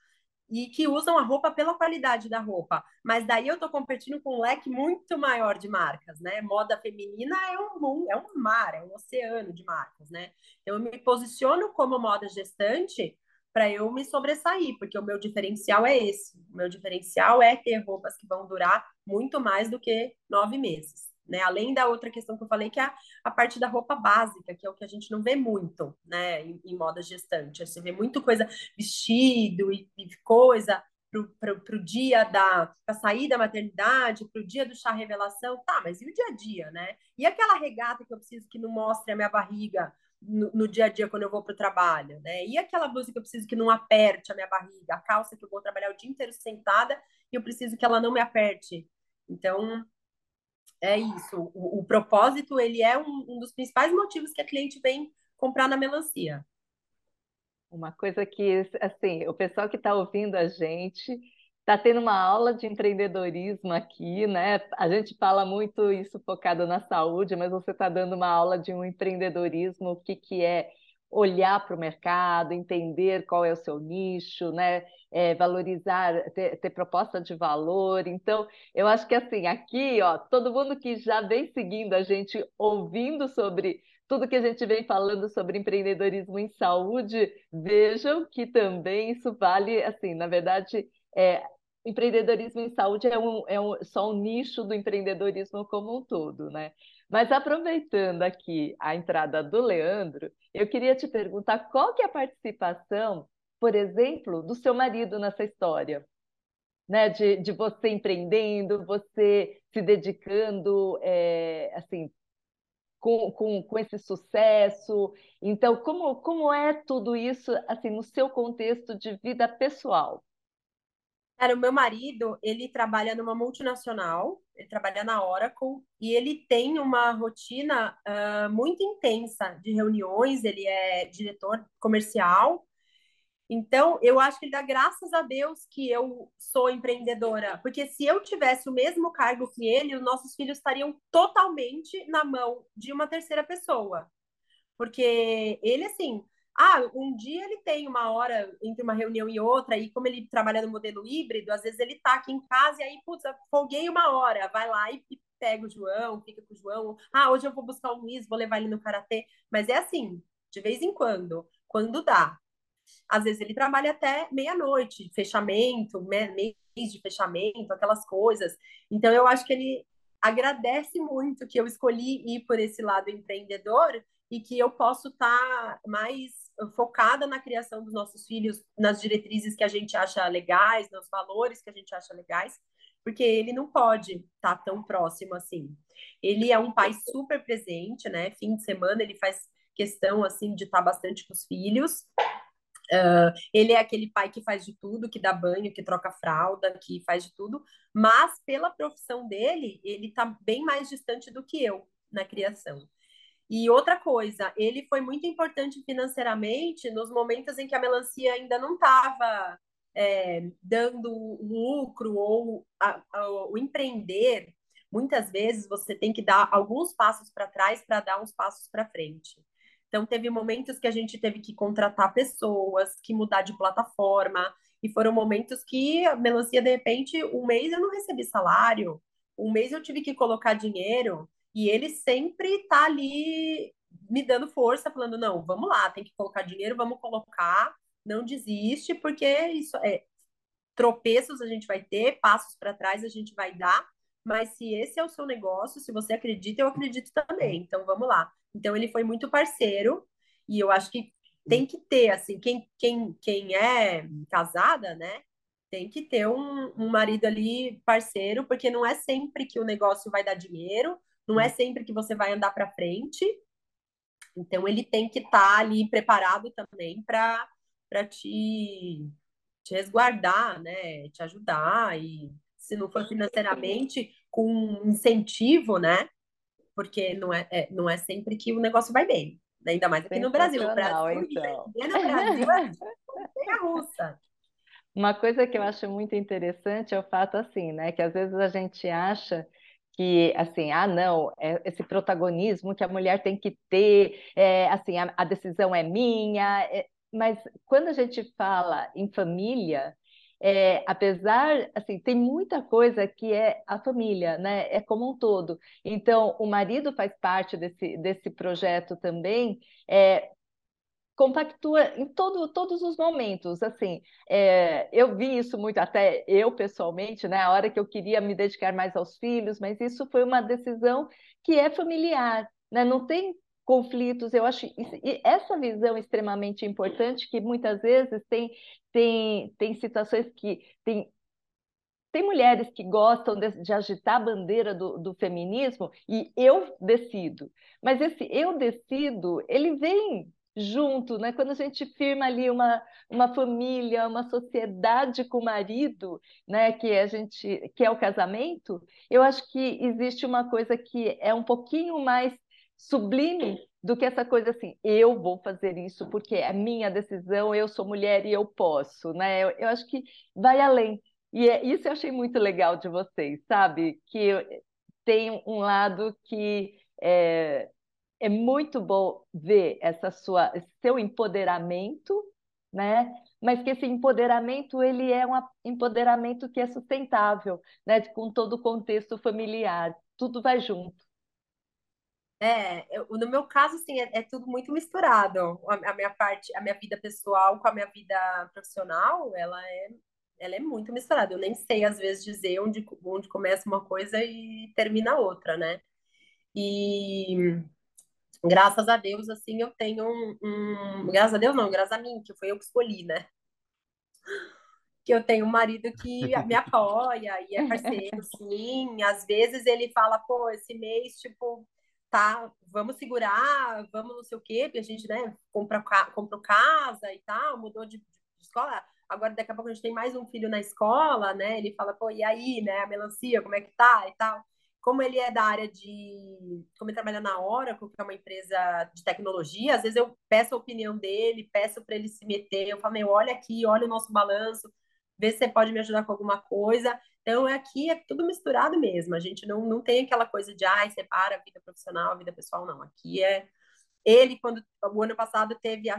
E que usam a roupa pela qualidade da roupa. Mas daí eu estou competindo com um leque muito maior de marcas, né? Moda feminina é um, é um mar, é um oceano de marcas, né? Eu me posiciono como moda gestante para eu me sobressair, porque o meu diferencial é esse. O meu diferencial é ter roupas que vão durar muito mais do que nove meses né? Além da outra questão que eu falei, que é a, a parte da roupa básica, que é o que a gente não vê muito, né, em, em moda gestante. Você vê muito coisa, vestido e, e coisa para o dia da pra sair da maternidade, para o dia do chá revelação, tá, mas e o dia a dia, né? E aquela regata que eu preciso que não mostre a minha barriga no, no dia a dia quando eu vou para o trabalho, né? E aquela blusa que eu preciso que não aperte a minha barriga, a calça que eu vou trabalhar o dia inteiro sentada e eu preciso que ela não me aperte. Então, é isso. O, o propósito, ele é um, um, dos principais motivos que a cliente vem comprar na melancia. Uma coisa que, assim, o pessoal que está ouvindo a gente está tendo uma aula de empreendedorismo aqui, né? A gente fala muito isso focado na saúde, mas você está dando uma aula de um empreendedorismo, o que, que é olhar para o mercado, entender qual é o seu nicho, né? É, valorizar, ter, ter, proposta de valor. Então, eu acho que assim, aqui, ó, todo mundo que já vem seguindo a gente, ouvindo sobre tudo que a gente vem falando sobre empreendedorismo em saúde, vejam que também isso vale, assim, na verdade, é, empreendedorismo em saúde é, um, é um, só um nicho do empreendedorismo como um todo, né? Mas aproveitando aqui a entrada do Leandro, eu queria te perguntar qual que é a participação, por exemplo, do seu marido nessa história, né? De, de você empreendendo, você se dedicando, é, assim, com, com, com esse sucesso. Então, como, como é tudo isso, assim, no seu contexto de vida pessoal? Cara, o meu marido, ele trabalha numa multinacional, ele trabalha na Oracle, e ele tem uma rotina uh, muito intensa de reuniões, ele é diretor comercial, então, eu acho que ele dá graças a Deus que eu sou empreendedora, porque se eu tivesse o mesmo cargo que ele, os nossos filhos estariam totalmente na mão de uma terceira pessoa. Porque ele, assim, ah, um dia ele tem uma hora entre uma reunião e outra, e como ele trabalha no modelo híbrido, às vezes ele tá aqui em casa e aí, putz, folguei uma hora, vai lá e pega o João, fica com o João. Ah, hoje eu vou buscar o Luiz, vou levar ele no karatê. Mas é assim, de vez em quando, quando dá. Às vezes ele trabalha até meia-noite, fechamento, mês de fechamento, aquelas coisas. Então eu acho que ele agradece muito que eu escolhi ir por esse lado empreendedor e que eu posso estar tá mais focada na criação dos nossos filhos, nas diretrizes que a gente acha legais, nos valores que a gente acha legais, porque ele não pode estar tá tão próximo assim. Ele é um pai super presente, né? Fim de semana ele faz questão assim de estar tá bastante com os filhos. Uh, ele é aquele pai que faz de tudo, que dá banho, que troca fralda, que faz de tudo, mas pela profissão dele, ele está bem mais distante do que eu na criação. E outra coisa, ele foi muito importante financeiramente nos momentos em que a melancia ainda não estava é, dando lucro ou o empreender. Muitas vezes você tem que dar alguns passos para trás para dar uns passos para frente. Então, teve momentos que a gente teve que contratar pessoas, que mudar de plataforma, e foram momentos que a melancia, de repente, um mês eu não recebi salário, um mês eu tive que colocar dinheiro, e ele sempre está ali me dando força, falando: não, vamos lá, tem que colocar dinheiro, vamos colocar, não desiste, porque isso é tropeços a gente vai ter, passos para trás a gente vai dar, mas se esse é o seu negócio, se você acredita, eu acredito também. Então vamos lá. Então ele foi muito parceiro e eu acho que tem que ter assim, quem quem quem é casada, né? Tem que ter um, um marido ali parceiro, porque não é sempre que o negócio vai dar dinheiro, não é sempre que você vai andar para frente. Então ele tem que estar tá ali preparado também para para te, te resguardar, né? Te ajudar e se não for financeiramente com incentivo, né? Porque não é, é não é sempre que o negócio vai bem. Ainda mais aqui no Brasil. No Brasil, então. no Brasil é a russa. Uma coisa que eu acho muito interessante é o fato assim, né? Que às vezes a gente acha que assim, ah, não, é esse protagonismo que a mulher tem que ter, é, assim, a, a decisão é minha, é, mas quando a gente fala em família, é, apesar, assim, tem muita coisa que é a família, né? É como um todo. Então, o marido faz parte desse, desse projeto também, é, compactua em todo, todos os momentos. Assim, é, eu vi isso muito, até eu pessoalmente, né? A hora que eu queria me dedicar mais aos filhos, mas isso foi uma decisão que é familiar, né? Não tem conflitos. Eu acho essa visão extremamente importante que muitas vezes tem tem tem situações que tem tem mulheres que gostam de, de agitar a bandeira do, do, feminismo e eu decido. Mas esse eu decido, ele vem junto, né? Quando a gente firma ali uma, uma família, uma sociedade com o marido, né? Que a gente que é o casamento, eu acho que existe uma coisa que é um pouquinho mais sublime do que essa coisa assim, eu vou fazer isso porque é minha decisão, eu sou mulher e eu posso, né? Eu, eu acho que vai além. E é, isso eu achei muito legal de vocês, sabe? Que tem um lado que é, é muito bom ver essa sua seu empoderamento, né? Mas que esse empoderamento ele é um empoderamento que é sustentável, né? Com todo o contexto familiar, tudo vai junto. É, eu, no meu caso, assim, é, é, tudo muito misturado. A, a, minha parte, a minha vida pessoal com a minha vida profissional, ela é, ela é muito misturada. Eu nem sei, às vezes, dizer onde, onde começa uma coisa e termina outra, né? E graças a Deus, assim, eu tenho um, um... Graças a Deus, não, graças a mim, que foi eu que escolhi, né? que eu tenho um marido que me apoia e é parceiro, sim. Às vezes ele fala, pô, esse mês, tipo, tá, vamos segurar, vamos não sei o quê, porque a gente, né, compra, comprou casa e tal, mudou de, de, escola. Agora, daqui a pouco a gente tem mais um filho na escola, né? Ele fala, pô, e aí, né, a melancia, como é que tá e tal. Como ele é da área de. Como ele trabalha na Oracle, que é uma empresa de tecnologia, às vezes eu peço a opinião dele, peço para ele se meter. Eu falo, meu, olha aqui, olha o nosso balanço, vê se você pode me ajudar com alguma coisa. Então, aqui é tudo misturado mesmo. A gente não, não tem aquela coisa de, ai, separa a vida profissional, a vida pessoal, não. Aqui é. Ele, quando o ano passado teve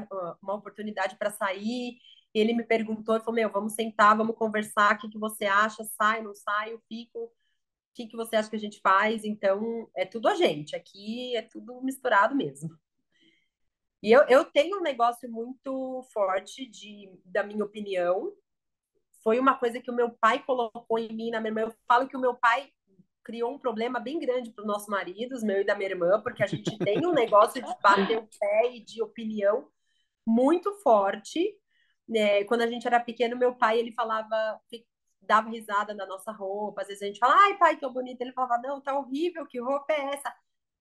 uma oportunidade para sair, ele me perguntou, ele falou, meu, vamos sentar, vamos conversar, o que, que você acha, sai, não sai, eu fico, que, que você acha que a gente faz? Então, é tudo a gente, aqui é tudo misturado mesmo. E eu, eu tenho um negócio muito forte de, da minha opinião, foi uma coisa que o meu pai colocou em mim, na minha irmã. Eu falo que o meu pai criou um problema bem grande para os nossos maridos, meu e da minha irmã, porque a gente tem um negócio de bater o pé e de opinião muito forte. É, quando a gente era pequeno, meu pai ele falava, dava risada na nossa roupa. Às vezes a gente fala, ai pai, que bonito. Ele falava, não, tá horrível, que roupa é essa?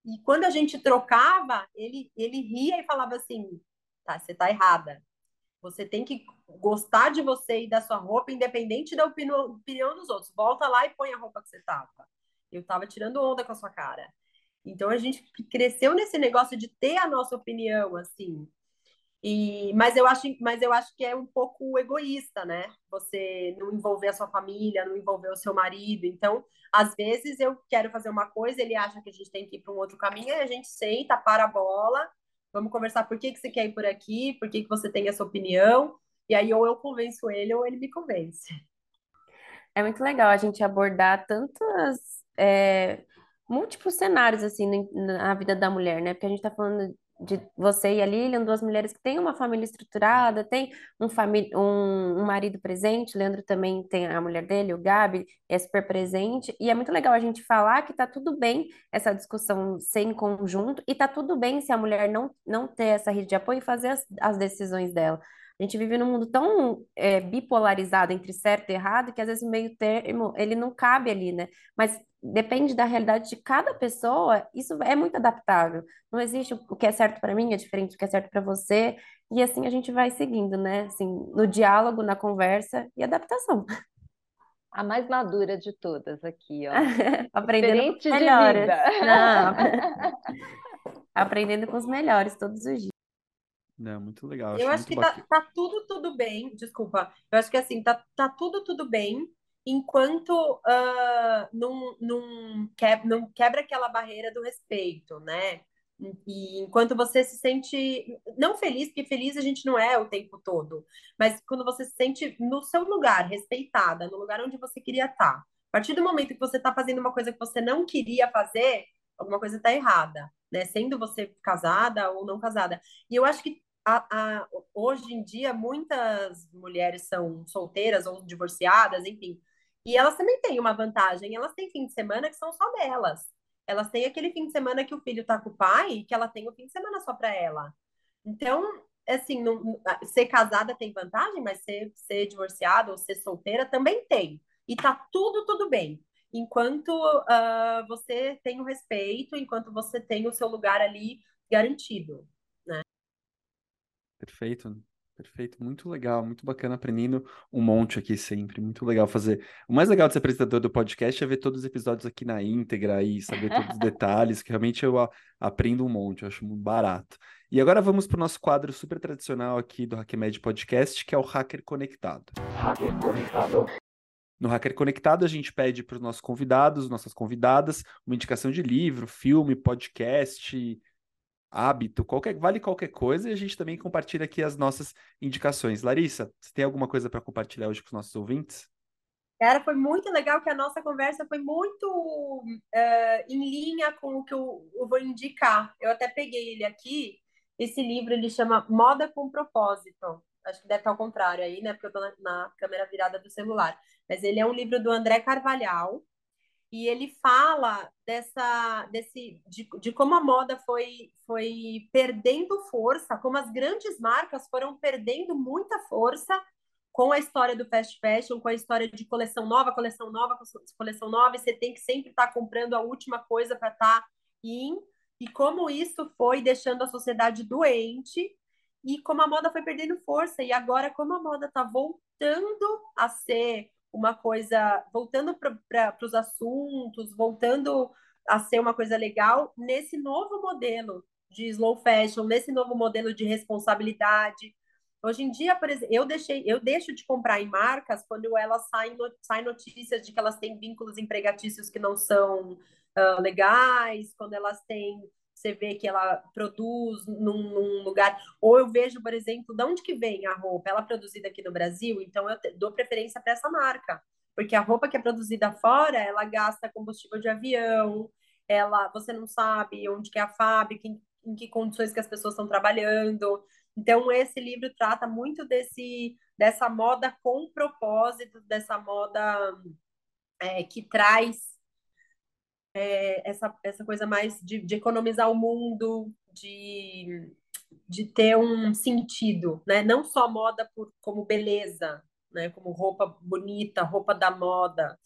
E quando a gente trocava, ele ele ria e falava assim, tá, você tá errada. Você tem que gostar de você e da sua roupa, independente da opinião, opinião dos outros. Volta lá e põe a roupa que você tava. Eu tava tirando onda com a sua cara. Então a gente cresceu nesse negócio de ter a nossa opinião, assim. E, mas eu acho, mas eu acho que é um pouco egoísta, né? Você não envolver a sua família, não envolver o seu marido. Então, às vezes eu quero fazer uma coisa, ele acha que a gente tem que ir para um outro caminho, e a gente senta, para a bola, vamos conversar por que, que você quer ir por aqui, por que, que você tem essa opinião, e aí ou eu convenço ele ou ele me convence. É muito legal a gente abordar tantas é, múltiplos cenários assim na vida da mulher, né? Porque a gente está falando de você e a Lilian, duas mulheres que têm uma família estruturada, tem um, um, um marido presente, Leandro também tem a mulher dele, o Gabi, é super presente, e é muito legal a gente falar que tá tudo bem essa discussão ser em conjunto, e tá tudo bem se a mulher não, não ter essa rede de apoio e fazer as, as decisões dela. A gente vive num mundo tão é, bipolarizado entre certo e errado que às vezes o meio termo ele não cabe ali, né? Mas depende da realidade de cada pessoa, isso é muito adaptável. Não existe o que é certo para mim é diferente do que é certo para você, e assim a gente vai seguindo, né? Assim, no diálogo, na conversa e adaptação. A mais madura de todas aqui, ó. Aprendendo com os melhores. Não. Aprendendo com os melhores todos os dias. Não, muito legal. Eu acho que tá, tá, tudo, tudo bem. Desculpa. Eu acho que assim, tá, tá tudo, tudo bem enquanto uh, não, não, quebra, não quebra aquela barreira do respeito, né? E enquanto você se sente não feliz, porque feliz a gente não é o tempo todo, mas quando você se sente no seu lugar, respeitada, no lugar onde você queria estar. A partir do momento que você está fazendo uma coisa que você não queria fazer, alguma coisa está errada, né? Sendo você casada ou não casada. E eu acho que a, a, hoje em dia muitas mulheres são solteiras ou divorciadas, enfim. E elas também têm uma vantagem, elas têm fim de semana que são só delas. Elas têm aquele fim de semana que o filho tá com o pai que ela tem o fim de semana só para ela. Então, assim, não, ser casada tem vantagem, mas ser, ser divorciada ou ser solteira também tem. E tá tudo, tudo bem. Enquanto uh, você tem o respeito, enquanto você tem o seu lugar ali garantido. Perfeito, perfeito. Muito legal, muito bacana aprendendo um monte aqui sempre. Muito legal fazer. O mais legal de ser apresentador do podcast é ver todos os episódios aqui na íntegra e saber todos os detalhes, que realmente eu aprendo um monte, eu acho muito barato. E agora vamos para o nosso quadro super tradicional aqui do HackMed Podcast, que é o Hacker Conectado. Hacker Conectado. No Hacker Conectado, a gente pede para os nossos convidados, nossas convidadas, uma indicação de livro, filme, podcast, hábito, qualquer, vale qualquer coisa, e a gente também compartilha aqui as nossas indicações. Larissa, você tem alguma coisa para compartilhar hoje com os nossos ouvintes? Cara, foi muito legal que a nossa conversa foi muito uh, em linha com o que eu, eu, vou indicar. Eu até peguei ele aqui. Esse livro ele chama Moda com Propósito. Acho que deve estar ao contrário aí, né? Porque eu estou na, na câmera virada do celular. Mas ele é um livro do André Carvalhal e ele fala dessa desse de, de como a moda foi foi perdendo força, como as grandes marcas foram perdendo muita força com a história do fast fashion, com a história de coleção nova, coleção nova, coleção nova, e você tem que sempre estar tá comprando a última coisa para estar tá in, e como isso foi deixando a sociedade doente, e como a moda foi perdendo força, e agora como a moda está voltando a ser uma coisa, voltando para os assuntos, voltando a ser uma coisa legal nesse novo modelo de slow fashion, nesse novo modelo de responsabilidade. Hoje em dia, por exemplo, eu deixei, eu deixo de comprar em marcas quando elas saem, saem notícias de que elas têm vínculos empregatícios que não são uh, legais, quando elas têm você vê que ela produz num, num, lugar. Ou eu vejo, por exemplo, de onde que vem a roupa? Ela é produzida aqui no Brasil, então eu dou preferência para essa marca. Porque a roupa que é produzida fora, ela gasta combustível de avião, ela, você não sabe onde que é a fábrica, em, em que condições que as pessoas estão trabalhando. Então, esse livro trata muito desse, dessa moda com propósito, dessa moda é, que traz é, essa, essa coisa mais de, de economizar o mundo, de, de ter um sentido, né? Não só moda por, como beleza, né? Como roupa bonita, roupa da moda.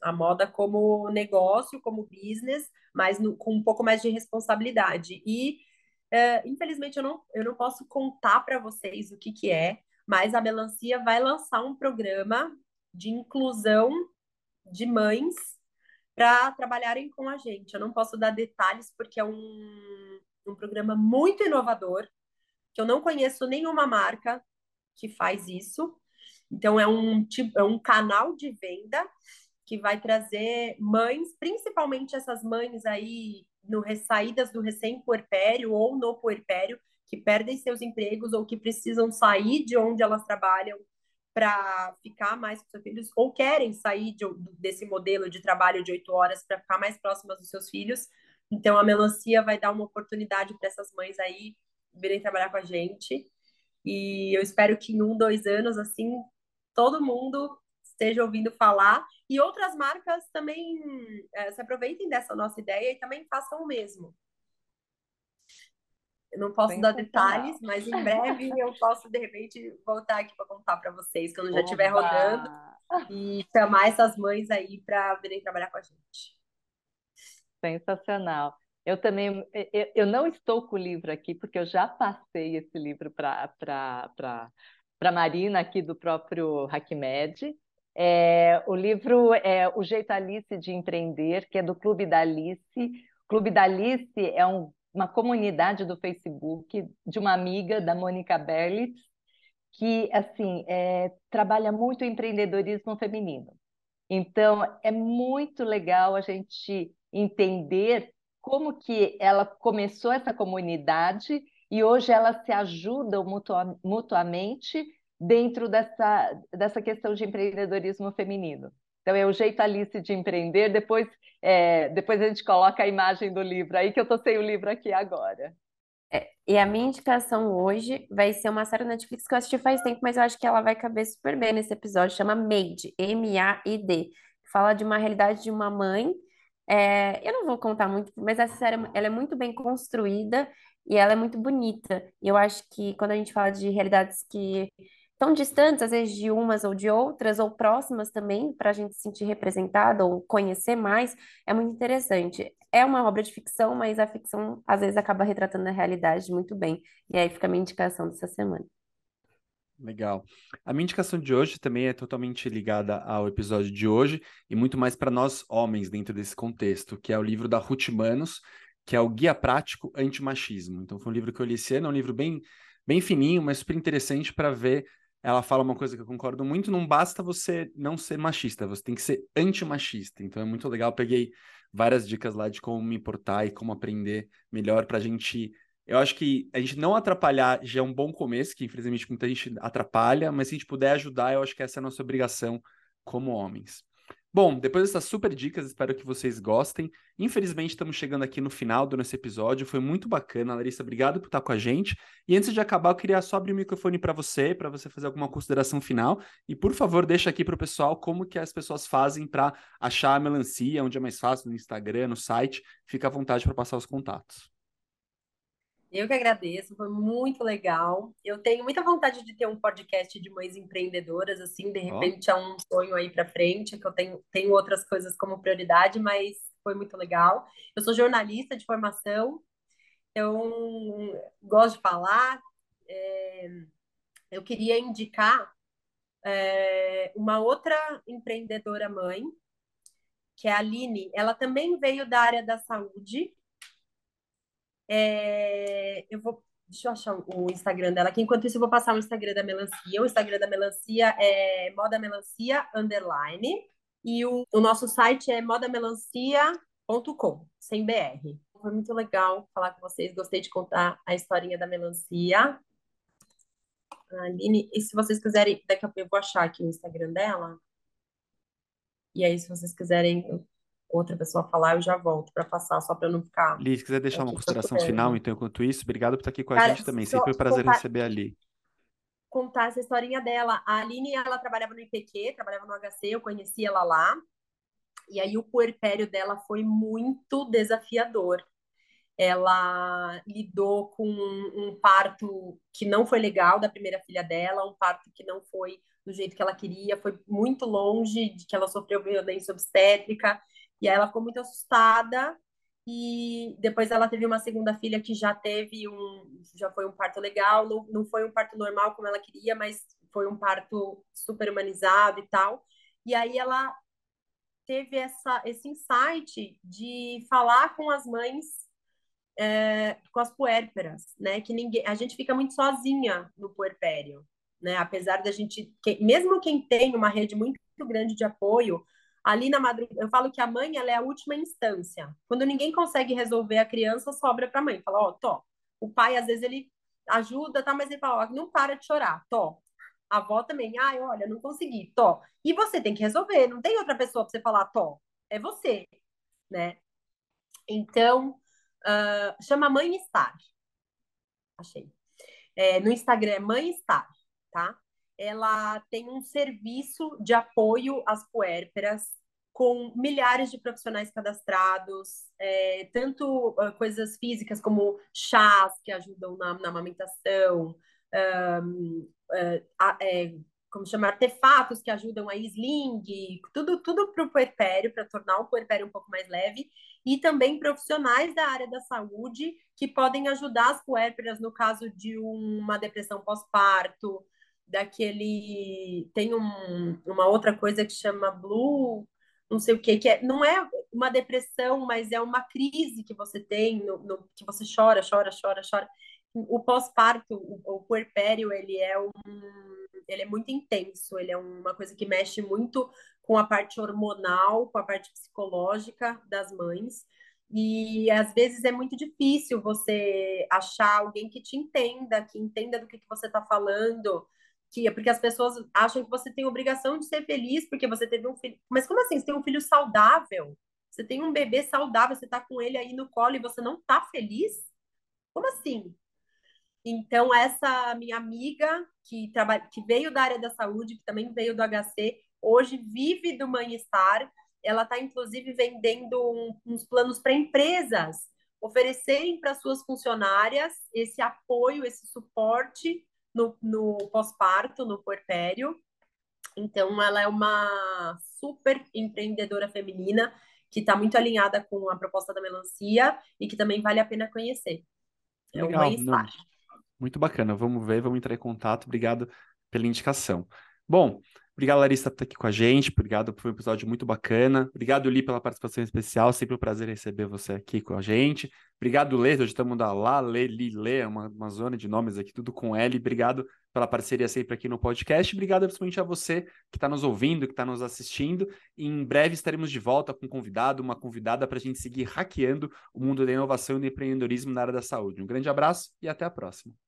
A moda como negócio, como business, mas no, com um pouco mais de responsabilidade. E, é, infelizmente, eu não, eu não posso contar para vocês o que, que é, mas a Melancia vai lançar um programa de inclusão de mães para trabalharem com a gente. Eu não posso dar detalhes porque é um, um programa muito inovador, que eu não conheço nenhuma marca que faz isso. Então é um tipo, é um canal de venda que vai trazer mães, principalmente essas mães aí no saídas do recém-puerpério ou no puerpério, que perdem seus empregos ou que precisam sair de onde elas trabalham para ficar mais com seus filhos, ou querem sair de, desse modelo de trabalho de oito horas para ficar mais próximas dos seus filhos. Então, a melancia vai dar uma oportunidade para essas mães aí virem trabalhar com a gente. E eu espero que em um, dois anos, assim, todo mundo esteja ouvindo falar e outras marcas também é, se aproveitem dessa nossa ideia e também façam o mesmo. Eu não posso dar detalhes, mas em breve eu posso, de repente, voltar aqui para contar para vocês, quando já estiver rodando, e chamar essas mães aí para virem trabalhar com a gente. Sensacional. Eu também, eu, eu não estou com o livro aqui, porque eu já passei esse livro para a Marina aqui do próprio HackMed. É, o livro é O Jeito Alice de Empreender, que é do Clube da Alice. O Clube da Alice é um uma comunidade do Facebook de uma amiga da Mônica Berlitz, que assim é, trabalha muito empreendedorismo feminino. Então é muito legal a gente entender como que ela começou essa comunidade e hoje elas se ajudam mutuamente dentro dessa, dessa questão de empreendedorismo feminino. Então, é o jeito Alice de empreender. Depois, é, depois a gente coloca a imagem do livro aí, que eu estou sem o livro aqui agora. É, e a minha indicação hoje vai ser uma série Netflix que eu assisti faz tempo, mas eu acho que ela vai caber super bem nesse episódio. Chama Made, M-A-I-D. Fala de uma realidade de uma mãe. É, eu não vou contar muito, mas essa série ela é muito bem construída e ela é muito bonita. E eu acho que quando a gente fala de realidades que tão distantes, às vezes, de umas ou de outras, ou próximas também, para a gente se sentir representada ou conhecer mais, é muito interessante. É uma obra de ficção, mas a ficção às vezes acaba retratando a realidade muito bem. E aí fica a minha indicação dessa semana. Legal. A minha indicação de hoje também é totalmente ligada ao episódio de hoje e muito mais para nós homens dentro desse contexto, que é o livro da Ruth Manos, que é o Guia Prático Antimachismo. Então foi um livro que eu li esse ano, é um livro bem, bem fininho, mas super interessante para ver ela fala uma coisa que eu concordo muito: não basta você não ser machista, você tem que ser antimachista. Então é muito legal. peguei várias dicas lá de como me importar e como aprender melhor para a gente. Eu acho que a gente não atrapalhar já é um bom começo, que infelizmente muita gente atrapalha, mas se a gente puder ajudar, eu acho que essa é a nossa obrigação como homens. Bom, depois dessas super dicas, espero que vocês gostem. Infelizmente, estamos chegando aqui no final do nosso episódio. Foi muito bacana, Larissa. Obrigado por estar com a gente. E antes de acabar, eu queria só abrir o microfone para você, para você fazer alguma consideração final. E, por favor, deixa aqui para o pessoal como que as pessoas fazem para achar a melancia, onde é mais fácil, no Instagram, no site. Fica à vontade para passar os contatos. Eu que agradeço, foi muito legal. Eu tenho muita vontade de ter um podcast de mães empreendedoras, assim, de repente oh. é um sonho aí para frente, que eu tenho, tenho outras coisas como prioridade, mas foi muito legal. Eu sou jornalista de formação, eu gosto de falar. É, eu queria indicar é, uma outra empreendedora mãe, que é a Aline. Ela também veio da área da saúde, é, eu vou. Deixa eu achar o Instagram dela aqui. Enquanto isso, eu vou passar o Instagram da Melancia. O Instagram da Melancia é Moda Melancia Underline. E o, o nosso site é modamelancia.com, sem BR. Foi muito legal falar com vocês. Gostei de contar a historinha da melancia. Aline, e se vocês quiserem, daqui a pouco eu vou achar aqui o Instagram dela. E aí, se vocês quiserem, outra pessoa falar, eu já volto para passar, só para não ficar. Li, se quiser deixar uma consideração final, então, enquanto isso, obrigado por estar aqui com a Cara, gente também. Sempre um prazer contar, receber a Li. Contar essa historinha dela. A Aline, ela trabalhava no IPQ, trabalhava no HC, eu conheci ela lá. E aí o puerpério dela foi muito desafiador. Ela lidou com um parto que não foi legal da primeira filha dela, um parto que não foi do jeito que ela queria, foi muito longe de que ela sofreu violência obstétrica. E aí ela ficou muito assustada e depois ela teve uma segunda filha que já teve um, já foi um parto legal, não, não foi um parto normal como ela queria, mas foi um parto super humanizado e tal. E aí ela teve essa, esse insight de falar com as mães, é, com as puérperas, né? Que ninguém, a gente fica muito sozinha no puerpério, né? Apesar da gente, que, mesmo quem tem uma rede muito grande de apoio, ali na madrugada, eu falo que a mãe ela é a última instância. Quando ninguém consegue resolver a criança, sobra para a mãe. Fala, ó, oh, tô. O pai às vezes ele ajuda, tá, mas ele fala, ó, não para de chorar, tô. A avó também, ai, olha, não consegui, tô. E você tem que resolver, não tem outra pessoa para você falar, tô. É você, né? Então, uh, chama Mãe Estar. Achei. É, no Instagram é Mãe Estar, tá? Ela tem um serviço de apoio às puérperas com milhares de profissionais cadastrados, é, tanto uh, coisas físicas como chás que ajudam na, na amamentação, um, uh, é, como chama, artefatos que ajudam a sling, tudo, tudo para o puerpério, para tornar o puerpério um pouco mais leve, e também profissionais da área da saúde que podem ajudar as puérperas no caso de uma depressão pós-parto, daquele. Tem um, uma outra coisa que chama Blue não sei o que, que é, não é uma depressão, mas é uma crise que você tem, no, no que você chora, chora, chora, chora. O pós-parto, o, o puerpério, ele é um, ele é muito intenso, ele é uma coisa que mexe muito com a parte hormonal, com a parte psicológica das mães. E às vezes é muito difícil você achar alguém que te entenda, que entenda do que, que você está falando, é porque as pessoas acham que você tem obrigação de ser feliz porque você teve um filho. Mas como assim? Você tem um filho saudável? Você tem um bebê saudável, você tá com ele aí no colo e você não tá feliz? Como assim? Então, essa minha amiga que, trabalha, que veio da área da saúde, que também veio do HC, hoje vive do Manhestar. Ela está, inclusive, vendendo um, uns planos para empresas oferecerem para suas funcionárias esse apoio, esse suporte no, no pós-parto, no puerpério. Então, ela é uma super empreendedora feminina que está muito alinhada com a proposta da melancia e que também vale a pena conhecer. É Legal, uma muito bacana. Vamos ver, vamos entrar em contato. Obrigado pela indicação. Bom, Obrigado, Larissa, por estar aqui com a gente. Obrigado, foi um episódio muito bacana. Obrigado, Li, pela participação especial. Sempre um prazer receber você aqui com a gente. Obrigado, Lê. Hoje estamos da Lá, Lê, Li, Lê, uma, uma zona de nomes aqui, tudo com L. Obrigado pela parceria sempre aqui no podcast. Obrigado principalmente a você que está nos ouvindo, que está nos assistindo. em breve estaremos de volta com um convidado, uma convidada para a gente seguir hackeando o mundo da inovação e do empreendedorismo na área da saúde. Um grande abraço e até a próxima.